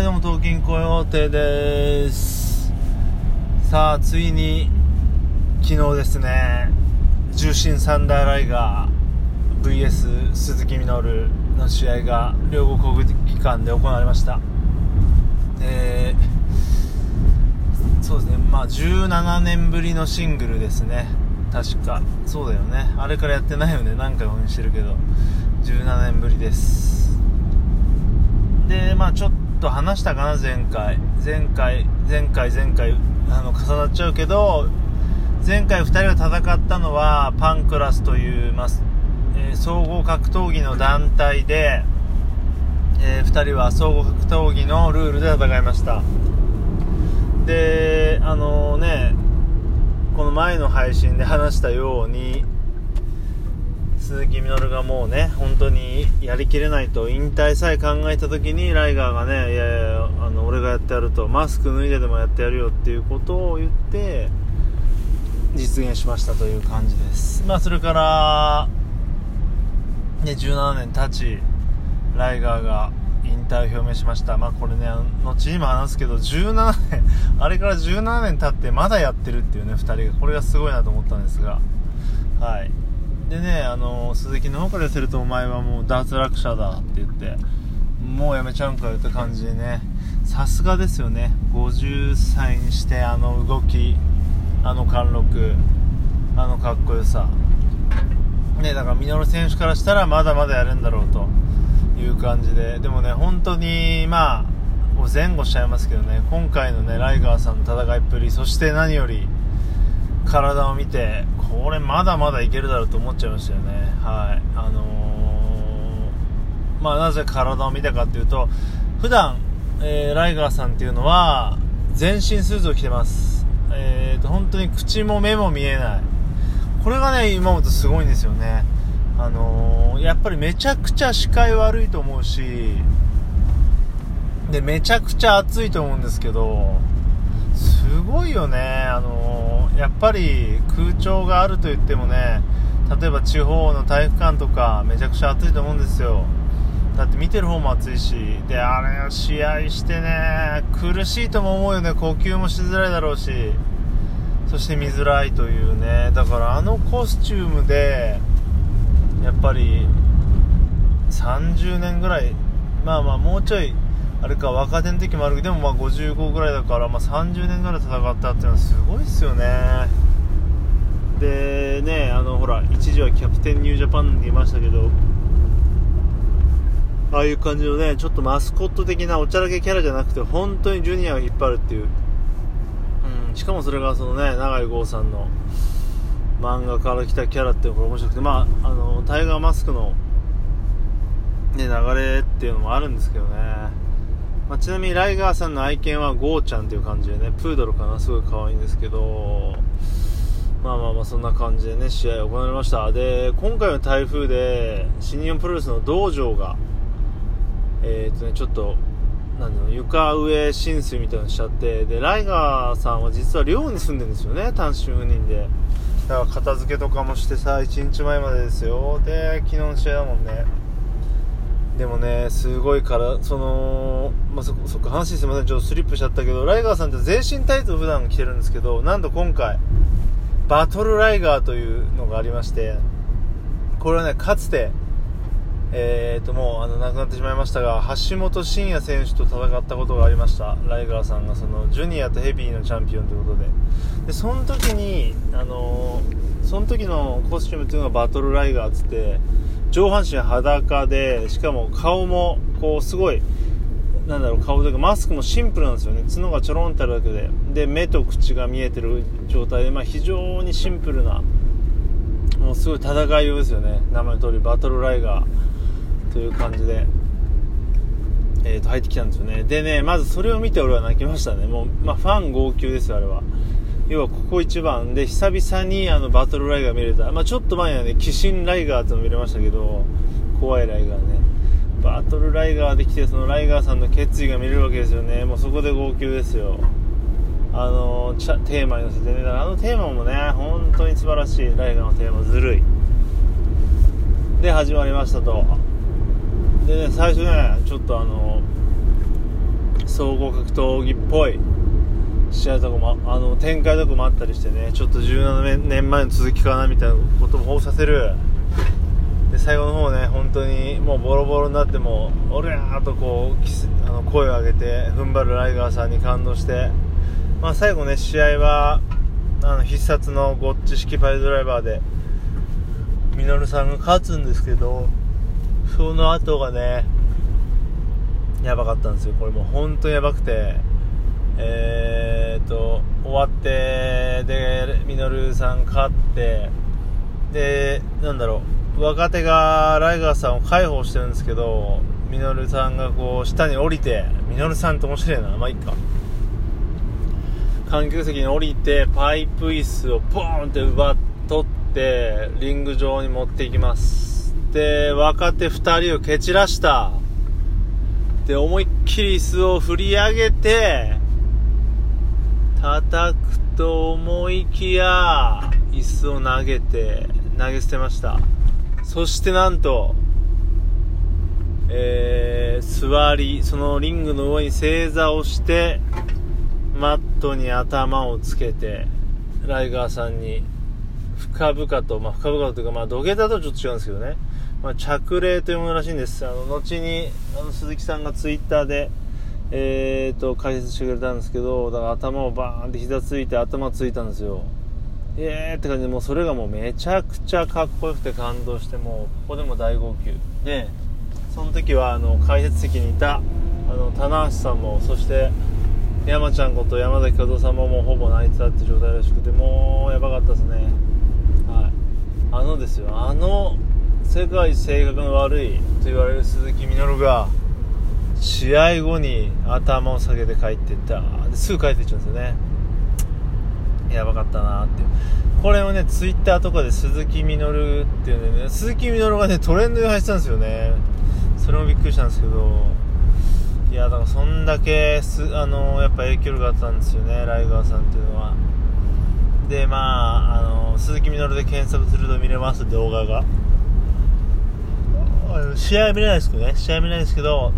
いどうも東京コヨーテです。さあついに昨日ですね重心サンダーライガー VS 鈴木みのるの試合が両国国技館で行われました。えー、そうですねまあ17年ぶりのシングルですね。確か。そうだよね。あれからやってないよね。何回応援してるけど。17年ぶりです。でまあちょっとと話したかな前回。前回前回前回あの重なっちゃうけど前回2人が戦ったのはパンクラスという、まあえー、総合格闘技の団体で、えー、2人は総合格闘技のルールで戦いました。であのねこの前の配信で話したように鈴木みのるがもうね本当にやりきれないと引退さえ考えた時にライガーがねいやいやあの俺がやってやるとマスク脱いででもやってやるよっていうことを言って実現しましたという感じです。まあそれからね17年経ちライガーが引退を表明しました。まあこれね後にも話すけど17年 あれから17年経ってまだやってるっていうね2人がこれがすごいなと思ったんですがはい。でね、あの鈴木の方からするとお前はもう脱落者だって言ってもうやめちゃうんかよって感じでねさすがですよね。50歳にしてあの動きあの貫禄あのかっこよさ。ねだから稔選手からしたらまだまだやるんだろうという感じで。でもね本当にまあ前後しちゃいますけどね今回のねライガーさんの戦いっぷりそして何より体を見てこれまだまだいけるだろうと思っちゃいましたよね。はい。あのー、まあなぜ体を見たかっていうと普段、えー、ライガーさんっていうのは全身スーツを着てます。えーと本当に口も目も見えない。これがね今本すごいんですよね。あのー、やっぱりめちゃくちゃ視界悪いと思うしでめちゃくちゃ暑いと思うんですけどすごいよね。あのやっぱり空調があると言ってもね例えば地方の体育館とかめちゃくちゃ暑いと思うんですよ。だって見てる方も暑いし。であれ試合してね苦しいとも思うよね。呼吸もしづらいだろうし。そして見づらいというね。だからあのコスチュームでやっぱり30年ぐらいまあまあもうちょいあれか若手の時もあるけどでもまあ55ぐらいだから、まあ、30年ぐらい戦ったっていうのはすごいですよね。でねあのほら一時はキャプテンニュージャパンにいましたけどああいう感じのねちょっとマスコット的なおちゃらけキャラじゃなくて本当にジュニアが引っ張るっていう、うん、しかもそれがそのね永井豪さんの漫画から来たキャラっていうのが面白くてまああのタイガーマスクの、ね、流れっていうのもあるんですけどね。まあ、ちなみにライガーさんの愛犬はゴーちゃんっていう感じでねプードルかなすごい可愛いんですけどまあまあまあそんな感じでね試合行われました。で今回の台風で新日本プロレスの道場がえー、っとねちょっとなんだろう床上浸水みたいなのしちゃってでライガーさんは実は寮に住んでるんですよね単身赴任で。だから片付けとかもしてさ1日前までですよ。で昨日の試合だもんね。でもね、すごいから、その、まあ、そ、そっか、話すいません、ちょっとスリップしちゃったけど、ライガーさんって全身タイツを普段着てるんですけど、なんと今回、バトルライガーというのがありまして、これはね、かつて、えーと、もう、あの、亡くなってしまいましたが、橋本真也選手と戦ったことがありました。ライガーさんが、その、ジュニアとヘビーのチャンピオンということで。で、その時に、あのー、その時のコスチュームっていうのがバトルライガーっつって、上半身裸で、しかも顔も、こう、すごい、なんだろう、顔というか、マスクもシンプルなんですよね。角がちょろんってあるだけで。で、目と口が見えてる状態で、まあ、非常にシンプルな、もうすごい戦いようですよね。名前の通り、バトルライガーという感じで、えー、と、入ってきたんですよね。でね、まずそれを見て俺は泣きましたね。もう、まあ、ファン号泣ですよ、あれは。要はここ一番。で久々にあのバトルライガー見れた、まあ、ちょっと前にはね鬼神ライガーっての見れましたけど怖いライガーね。バトルライガーできてそのライガーさんの決意が見れるわけですよね。もうそこで号泣ですよ。あのテーマに乗せてね。あのテーマもね本当に素晴らしいライガーのテーマずるい。で始まりましたと。でね最初ねちょっとあの総合格闘技っぽい。試合とかもあの展開とかもあったりしてねちょっと17年前の続きかなみたいなことも放させるで最後の方ね本当にもうボロボロになっても「おりゃ!」ーとこうあの声を上げて踏ん張るライガーさんに感動して、まあ、最後ね試合はあの必殺のゴッチ式パイドライバーでミノルさんが勝つんですけどその後がねやばかったんですよこれもう本当にやばくてえー、っと終わってでミノルさん勝ってでなんだろう若手がライガーさんを介抱してるんですけどミノルさんがこう下に降りてミノルさんって面白いな。まあいいか。観客席に降りてパイプ椅子をポーンって奪っ取ってリング上に持っていきます。で若手2人を蹴散らした。で思いっきり椅子を振り上げて叩くと思いきや椅子を投げて投げ捨てましたそしてなんとえー、座りそのリングの上に正座をしてマットに頭をつけてライガーさんに深々と、まあ、深々というか、まあ、土下座とちょっと違うんですけどね、まあ、着礼というものらしいんです。あの、後に、あの、鈴木さんがツイッターで、えーと、解説してくれたんですけど、だから頭をバーンって膝ついて頭ついたんですよ。えーって感じで、もうそれがもうめちゃくちゃかっこよくて感動して、もう、ここでも大号泣。で、その時は、あの、解説席にいた、あの、棚橋さんも、そして、山ちゃんこと山崎和夫さんももうほぼ泣いてたって状態らしくて、もうやばかったですね。はい。あのですよ、あの、世界性格の悪いと言われる鈴木みのるが、試合後に頭を下げて帰っていった。すぐ帰っていっちゃうんですよね。やばかったなってこれをねツイッターとかで鈴木みのるっていうね鈴木みのるがねトレンドに入ってたんですよね。それもびっくりしたんですけど。いやだからそんだけすあのやっぱ影響力があったんですよね。ライガーさんっていうのは。でまああの鈴木みのるで検索すると見れます動画が。試合見れないですけどね。試合見れないですけど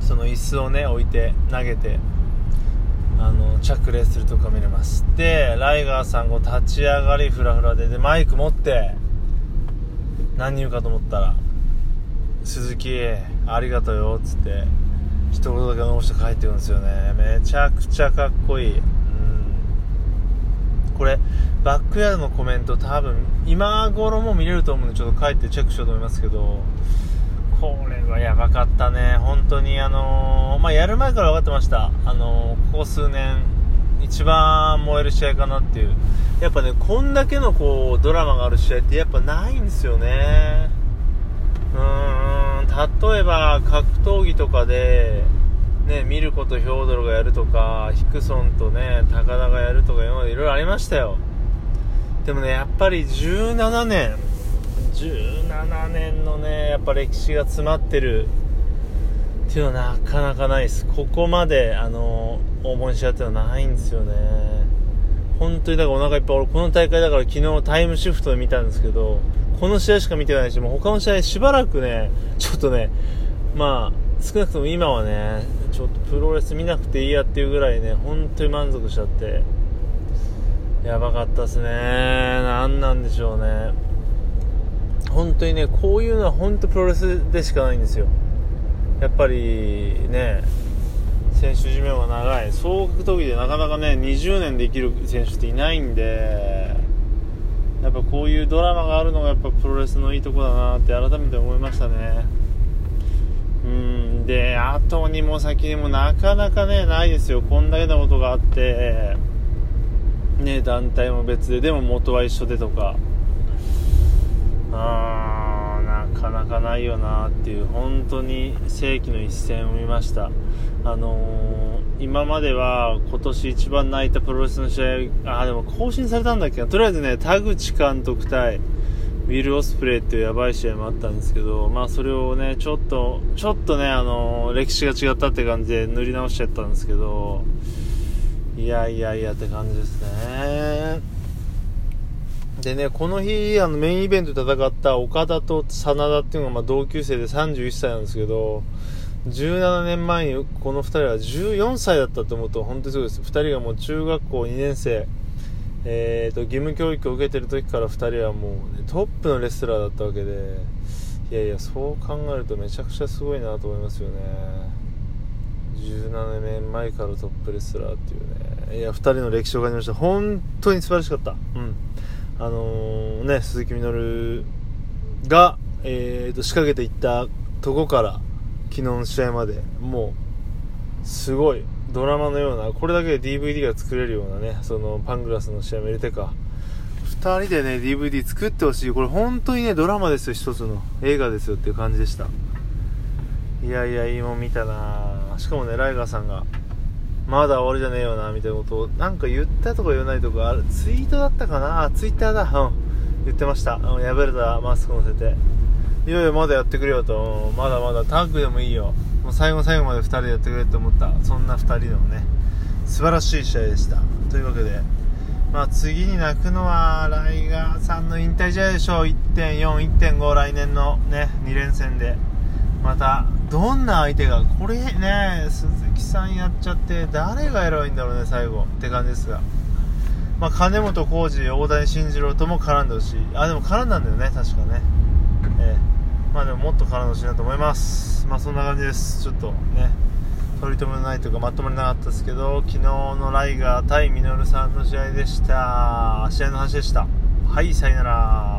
その椅子をね置いて投げてあの着礼するとか見れます。でライガーさんが立ち上がりフラフラででマイク持って何言うかと思ったら「鈴木ありがとうよ」っつって一言だけ残して帰ってくるんですよね。めちゃくちゃかっこいい、うん、これバックヤードのコメント多分今頃も見れると思うんでちょっと帰ってチェックしようと思いますけどこれはやばかったね、本当にあのー、まあ、やる前から分かってました、あのー、ここ数年、一番燃える試合かなっていう、やっぱね、こんだけのこうドラマがある試合ってやっぱないんですよね、うーん、例えば格闘技とかで、ね、見ることヒョードルがやるとか、ヒクソンとね、高田がやるとか、今までいろいろありましたよ。でもね、やっぱり17年、17年のねやっぱ歴史が詰まってるっていうのはなかなかないです。ここまであの応募し合ってはないんですよね。本当にだからお腹いっぱい俺この大会だから昨日タイムシフトで見たんですけどこの試合しか見てないしもう他の試合しばらくねちょっとねまあ少なくとも今はねちょっとプロレス見なくていいやっていうぐらいね本当に満足しちゃってやばかったっすね。何なんでしょうね。本当にねこういうのは本当プロレスでしかないんですよ。やっぱりね選手寿命が長い。総格闘技でなかなかね20年できる選手っていないんでやっぱこういうドラマがあるのがやっぱプロレスのいいとこだなって改めて思いましたね。うん。で後にも先にもなかなかねないですよ。こんだけのことがあってね団体も別ででも元は一緒でとか。あなかなかないよなっていう本当に世紀の一戦を見ましたあのー、今までは今年一番泣いたプロレスの試合あでも更新されたんだっけなとりあえずね田口監督対ウィル・オスプレイっていうやばい試合もあったんですけど、まあそれをね、ちょっと、ちょっとね、あのー、歴史が違ったって感じで塗り直しちゃったんですけど、いやいやいやって感じですね。でね、この日、あの、メインイベントで戦った岡田と真田っていうのが、ま、同級生で31歳なんですけど、17年前にこの2人は14歳だったと思うと本当にすごいです。2人がもう中学校2年生、えーと、義務教育を受けてる時から2人はもう、ね、トップのレスラーだったわけでいやいやそう考えるとめちゃくちゃすごいなと思いますよね。17年前からトップレスラーっていうね。いや2人の歴史を感じました。本当に素晴らしかった。うん。あのー、ね鈴木みのるが、えーと仕掛けていったとこから昨日の試合までもうすごいドラマのようなこれだけで DVD が作れるようなねそのパングラスの試合も入れてか。2人でね DVD 作ってほしい。これ本当にねドラマですよ一つの。映画ですよっていう感じでした。いやいやいいもん見たなしかもねライガーさんがまだ終わりじゃねえよなみたいなことをなんか言ったとか言わないとかあれツイートだったかな？ツイッターだ。うん。言ってました。破れたマスク乗せて。いよいよまだやってくれよと。まだまだタッグでもいいよ。もう最後最後まで2人でやってくれって思った。そんな2人のね。素晴らしい試合でした。というわけで。まあ次に泣くのはライガーさんの引退試合でしょう。1.4、1.5来年のね2連戦で。またどんな相手がこれね鈴木さんやっちゃって誰が偉いんだろうね最後って感じですが。まあ、金本浩二、大谷慎次郎とも絡んでほしい。あでも絡んだんだよね確かね。ええ。まあでももっと絡んでほしいなと思います。まあそんな感じです。ちょっとね取り留めないというかまとまりなかったですけど昨日のライガー対ミノルさんの試合でした。試合の話でした。はいさよなら。